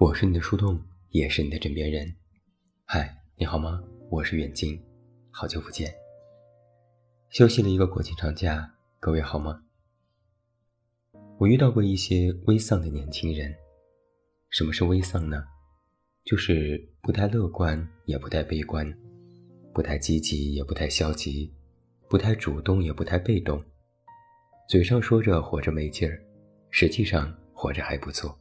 我是你的树洞，也是你的枕边人。嗨，你好吗？我是远近，好久不见。休息了一个国庆长假，各位好吗？我遇到过一些微丧的年轻人。什么是微丧呢？就是不太乐观，也不太悲观，不太积极，也不太消极，不太主动，也不太被动。嘴上说着活着没劲儿，实际上活着还不错。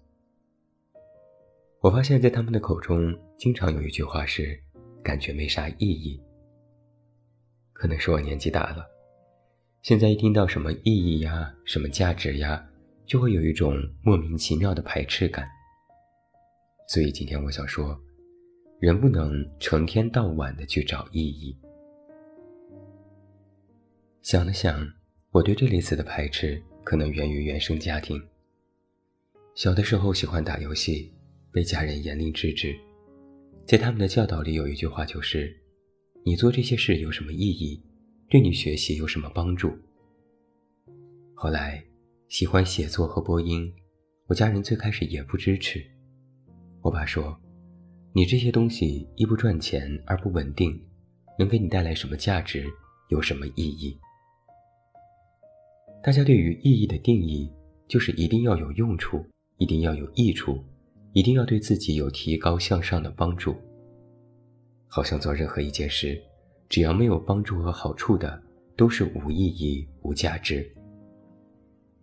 我发现，在他们的口中，经常有一句话是“感觉没啥意义”。可能是我年纪大了，现在一听到什么意义呀、什么价值呀，就会有一种莫名其妙的排斥感。所以今天我想说，人不能成天到晚的去找意义。想了想，我对这类词的排斥，可能源于原生家庭。小的时候喜欢打游戏。被家人严令制止，在他们的教导里有一句话，就是“你做这些事有什么意义？对你学习有什么帮助？”后来喜欢写作和播音，我家人最开始也不支持。我爸说：“你这些东西一不赚钱，二不稳定，能给你带来什么价值？有什么意义？”大家对于意义的定义，就是一定要有用处，一定要有益处。一定要对自己有提高向上的帮助。好像做任何一件事，只要没有帮助和好处的，都是无意义、无价值。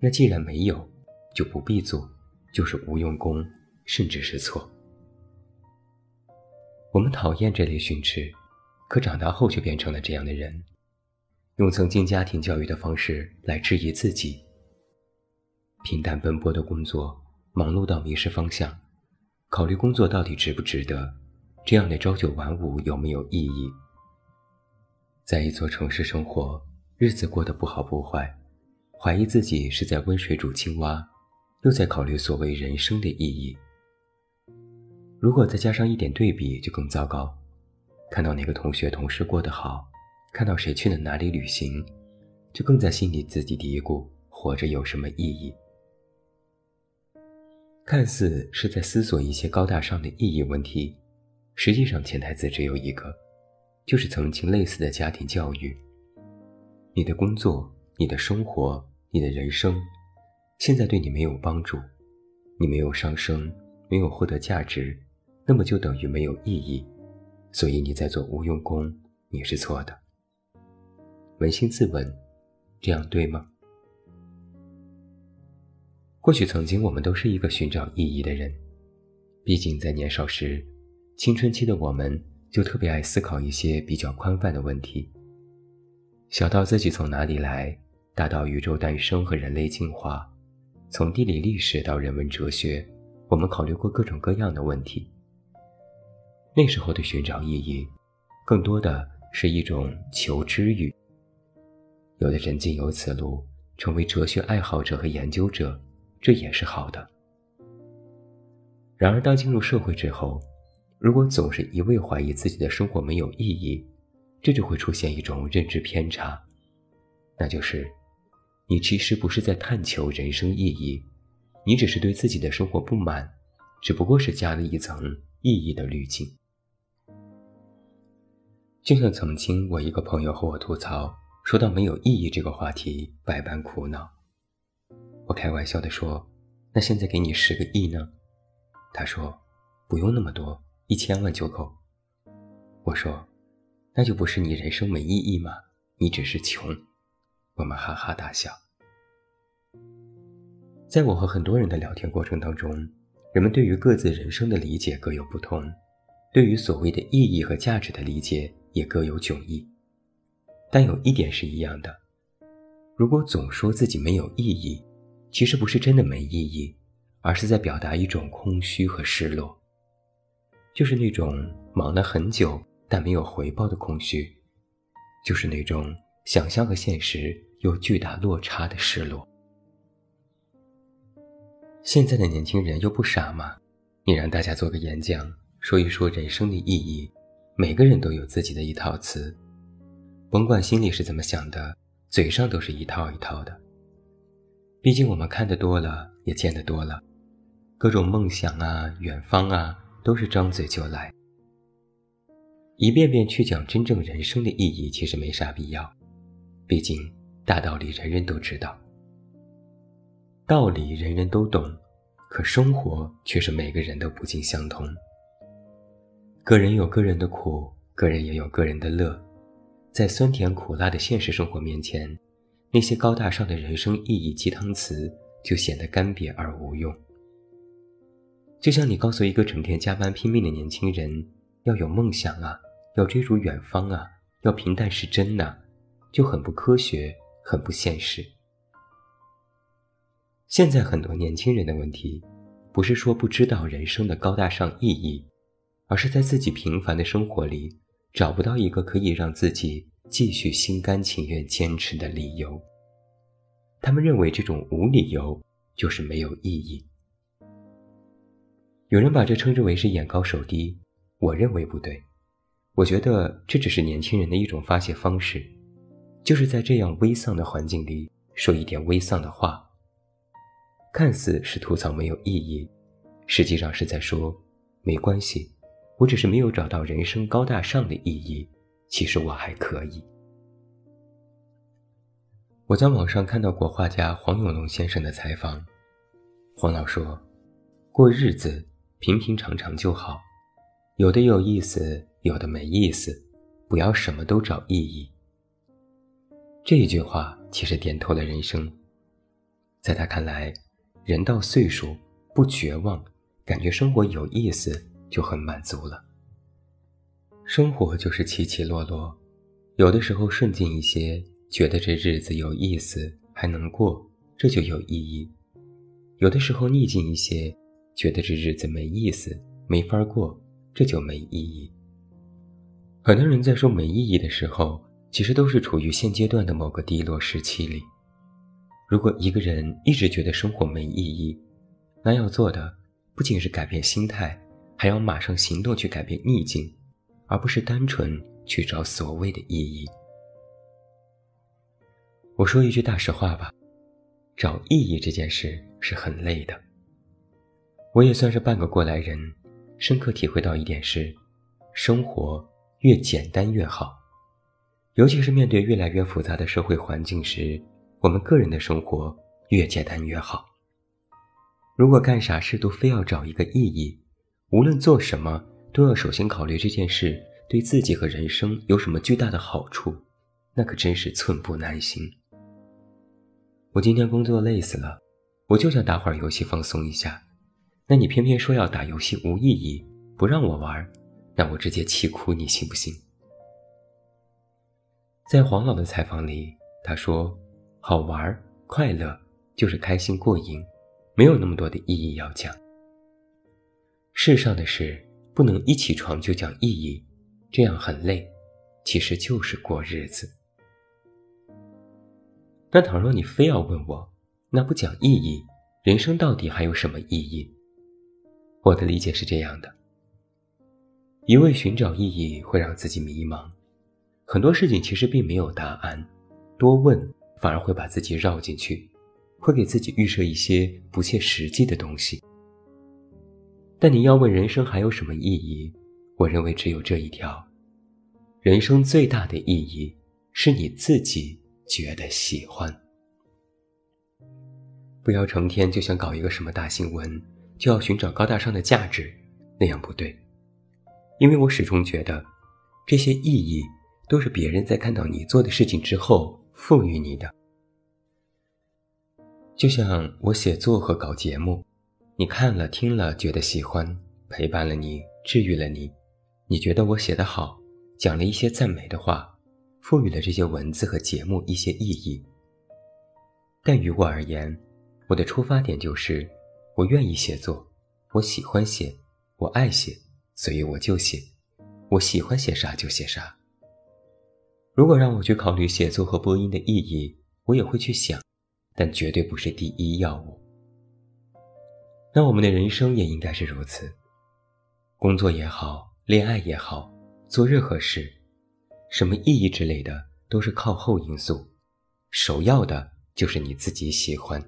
那既然没有，就不必做，就是无用功，甚至是错。我们讨厌这类训斥，可长大后却变成了这样的人，用曾经家庭教育的方式来质疑自己。平淡奔波的工作，忙碌到迷失方向。考虑工作到底值不值得，这样的朝九晚五有没有意义？在一座城市生活，日子过得不好不坏，怀疑自己是在温水煮青蛙，又在考虑所谓人生的意义。如果再加上一点对比，就更糟糕。看到哪个同学同事过得好，看到谁去了哪里旅行，就更在心里自己嘀咕：活着有什么意义？看似是在思索一些高大上的意义问题，实际上潜台词只有一个，就是曾经类似的家庭教育。你的工作、你的生活、你的人生，现在对你没有帮助，你没有上升，没有获得价值，那么就等于没有意义，所以你在做无用功，你是错的。扪心自问，这样对吗？或许曾经我们都是一个寻找意义的人，毕竟在年少时，青春期的我们就特别爱思考一些比较宽泛的问题。小到自己从哪里来，大到宇宙诞生和人类进化，从地理历史到人文哲学，我们考虑过各种各样的问题。那时候的寻找意义，更多的是一种求知欲。有的人经由此路，成为哲学爱好者和研究者。这也是好的。然而，当进入社会之后，如果总是一味怀疑自己的生活没有意义，这就会出现一种认知偏差，那就是你其实不是在探求人生意义，你只是对自己的生活不满，只不过是加了一层意义的滤镜。就像曾经我一个朋友和我吐槽，说到没有意义这个话题，百般苦恼。我开玩笑地说：“那现在给你十个亿呢？”他说：“不用那么多，一千万就够。”我说：“那就不是你人生没意义吗？你只是穷。”我们哈哈大笑。在我和很多人的聊天过程当中，人们对于各自人生的理解各有不同，对于所谓的意义和价值的理解也各有迥异。但有一点是一样的：如果总说自己没有意义，其实不是真的没意义，而是在表达一种空虚和失落，就是那种忙了很久但没有回报的空虚，就是那种想象和现实有巨大落差的失落。现在的年轻人又不傻吗？你让大家做个演讲，说一说人生的意义，每个人都有自己的一套词，甭管心里是怎么想的，嘴上都是一套一套的。毕竟我们看得多了，也见得多了，各种梦想啊、远方啊，都是张嘴就来。一遍遍去讲真正人生的意义，其实没啥必要。毕竟大道理人人都知道，道理人人都懂，可生活却是每个人都不尽相同。个人有个人的苦，个人也有个人的乐。在酸甜苦辣的现实生活面前，那些高大上的人生意义鸡汤词就显得干瘪而无用。就像你告诉一个整天加班拼命的年轻人，要有梦想啊，要追逐远方啊，要平淡是真呐，就很不科学，很不现实。现在很多年轻人的问题，不是说不知道人生的高大上意义，而是在自己平凡的生活里。找不到一个可以让自己继续心甘情愿坚持的理由。他们认为这种无理由就是没有意义。有人把这称之为是眼高手低，我认为不对。我觉得这只是年轻人的一种发泄方式，就是在这样微丧的环境里说一点微丧的话，看似是吐槽没有意义，实际上是在说没关系。我只是没有找到人生高大上的意义，其实我还可以。我在网上看到过画家黄永龙先生的采访，黄老说：“过日子平平常常就好，有的有意思，有的没意思，不要什么都找意义。”这一句话其实点透了人生。在他看来，人到岁数不绝望，感觉生活有意思。就很满足了。生活就是起起落落，有的时候顺境一些，觉得这日子有意思，还能过，这就有意义；有的时候逆境一些，觉得这日子没意思，没法过，这就没意义。很多人在说没意义的时候，其实都是处于现阶段的某个低落时期里。如果一个人一直觉得生活没意义，那要做的不仅是改变心态。还要马上行动去改变逆境，而不是单纯去找所谓的意义。我说一句大实话吧，找意义这件事是很累的。我也算是半个过来人，深刻体会到一点是：生活越简单越好。尤其是面对越来越复杂的社会环境时，我们个人的生活越简单越好。如果干啥事都非要找一个意义，无论做什么，都要首先考虑这件事对自己和人生有什么巨大的好处，那可真是寸步难行。我今天工作累死了，我就想打会儿游戏放松一下，那你偏偏说要打游戏无意义，不让我玩，那我直接气哭，你信不信？在黄老的采访里，他说：“好玩、快乐就是开心过瘾，没有那么多的意义要讲。”世上的事不能一起床就讲意义，这样很累。其实就是过日子。那倘若你非要问我，那不讲意义，人生到底还有什么意义？我的理解是这样的：一味寻找意义会让自己迷茫，很多事情其实并没有答案，多问反而会把自己绕进去，会给自己预设一些不切实际的东西。但你要问人生还有什么意义？我认为只有这一条：人生最大的意义是你自己觉得喜欢。不要成天就想搞一个什么大新闻，就要寻找高大上的价值，那样不对。因为我始终觉得，这些意义都是别人在看到你做的事情之后赋予你的。就像我写作和搞节目。你看了听了觉得喜欢，陪伴了你，治愈了你，你觉得我写得好，讲了一些赞美的话，赋予了这些文字和节目一些意义。但于我而言，我的出发点就是我愿意写作，我喜欢写，我爱写，所以我就写，我喜欢写啥就写啥。如果让我去考虑写作和播音的意义，我也会去想，但绝对不是第一要务。那我们的人生也应该是如此，工作也好，恋爱也好，做任何事，什么意义之类的都是靠后因素，首要的就是你自己喜欢。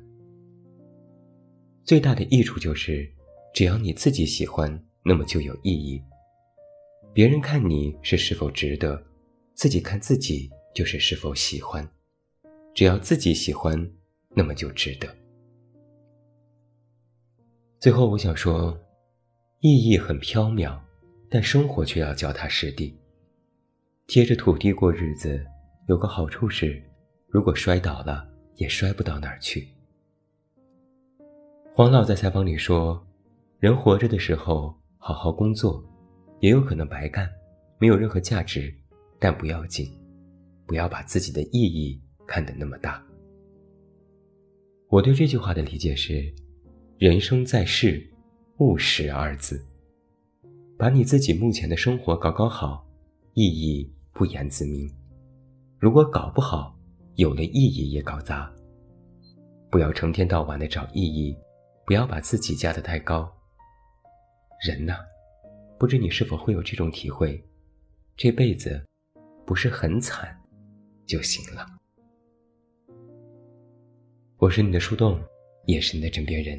最大的益处就是只要你自己喜欢，那么就有意义。别人看你是是否值得，自己看自己就是是否喜欢。只要自己喜欢，那么就值得。最后，我想说，意义很飘渺，但生活却要脚踏实地，贴着土地过日子。有个好处是，如果摔倒了，也摔不到哪儿去。黄老在采访里说：“人活着的时候，好好工作，也有可能白干，没有任何价值，但不要紧，不要把自己的意义。”看得那么大，我对这句话的理解是：人生在世，务实二字。把你自己目前的生活搞搞好，意义不言自明；如果搞不好，有了意义也搞砸。不要成天到晚的找意义，不要把自己架得太高。人呐，不知你是否会有这种体会：这辈子不是很惨就行了。我是你的树洞，也是你的枕边人。